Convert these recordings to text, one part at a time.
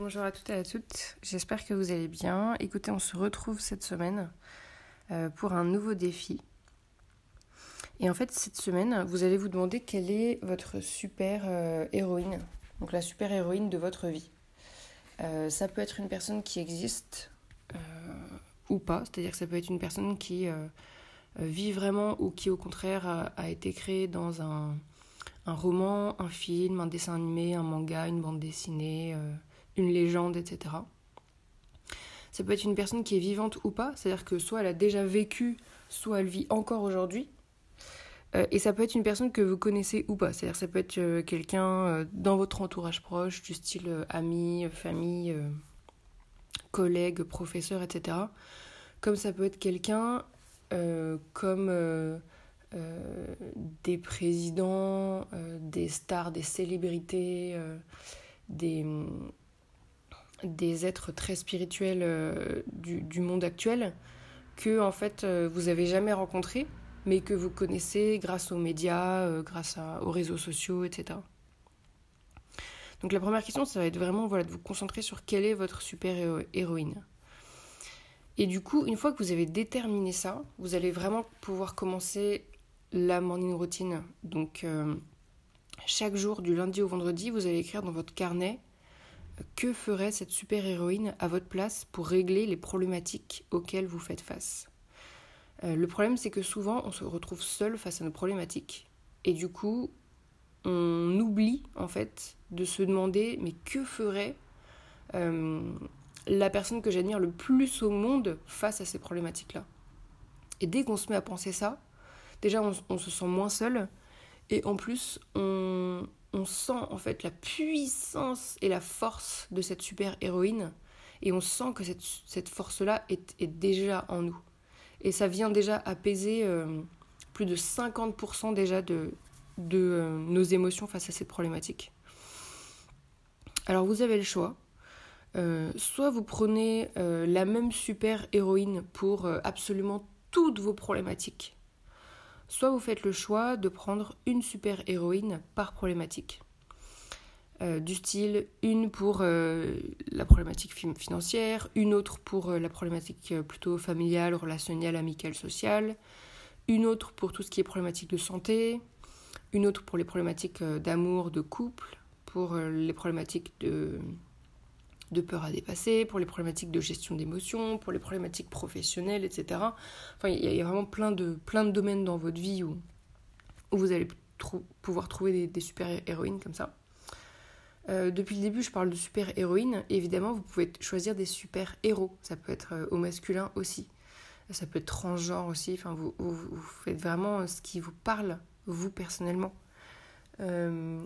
bonjour à toutes et à toutes, j'espère que vous allez bien. Écoutez, on se retrouve cette semaine euh, pour un nouveau défi. Et en fait, cette semaine, vous allez vous demander quelle est votre super euh, héroïne, donc la super héroïne de votre vie. Euh, ça peut être une personne qui existe ou pas, c'est-à-dire que ça peut être une personne qui vit vraiment ou qui au contraire a, été créée dans un, un, roman, un film, un dessin animé, un manga, une bande dessinée, une légende, etc. Ça peut être une personne qui est vivante ou pas, c'est-à-dire que soit elle a déjà vécu, soit elle vit encore aujourd'hui. Euh, et ça peut être une personne que vous connaissez ou pas, c'est-à-dire ça peut être euh, quelqu'un euh, dans votre entourage proche, du style ami, famille, collègue, professeur, etc. Comme ça peut être quelqu'un comme des présidents, des stars, des célébrités, des des êtres très spirituels euh, du, monde actuel que en fait euh, vous avez jamais rencontrés mais que vous connaissez grâce aux médias, euh, grâce aux réseaux sociaux, etc. Donc la première question, ça va être vraiment voilà, de vous concentrer sur quelle est votre super héroïne. Et du coup, une fois que vous avez déterminé ça, vous allez vraiment pouvoir commencer la morning routine. Donc chaque jour, du lundi au vendredi, vous allez écrire dans votre carnet que ferait cette super-héroïne à votre place pour régler les problématiques auxquelles vous faites face? Euh, Le problème, c'est que souvent, on se retrouve seul face à nos problématiques. Et du coup, on oublie, en fait, de se demander, mais que ferait euh, la personne que j'admire le plus au monde face à ces problématiques-là? Et dès qu'on se met à penser ça, déjà, on se sent moins seul. Et en plus, on, on sent en fait la puissance et la force de cette super héroïne et on sent que cette, force-là est, déjà en nous. Et ça vient déjà apaiser euh, plus de 50% déjà de, euh, nos émotions face à cette problématique. Alors vous avez le choix. Euh, soit vous prenez la même super héroïne pour absolument toutes vos problématiques soit vous faites le choix de prendre une super héroïne par problématique. Euh, du style une pour euh, la problématique financière, une autre pour euh, la problématique plutôt familiale, relationnelle, amicale, sociale, une autre pour tout ce qui est problématique de santé, une autre pour les problématiques d'amour, de couple, pour les problématiques de de peur à dépasser, pour les problématiques de gestion d'émotions, pour les problématiques professionnelles, etc. Enfin, il y, a vraiment plein de, plein de domaines dans votre vie où, où vous allez pouvoir trouver des, super-héroïnes comme ça. Euh, depuis le début, je parle de super-héroïnes. Évidemment, vous pouvez choisir des super-héros. Ça peut être euh, au masculin aussi. Ça peut être transgenre aussi. Enfin, vous, faites vraiment ce qui vous parle, vous personnellement. Euh,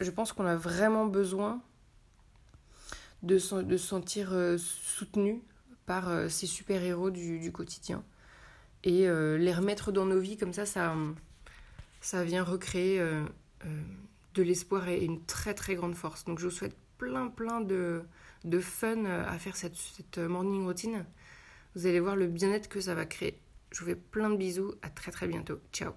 je pense qu'on a vraiment besoin de, se sentir euh, soutenu par euh, ces super-héros du, quotidien. Et euh, les remettre dans nos vies comme ça, ça, ça vient recréer de l'espoir et une très très grande force. Donc je vous souhaite plein plein de, de fun à faire cette, cette morning routine. Vous allez voir le bien-être que ça va créer. Je vous fais plein de bisous, à très très bientôt. Ciao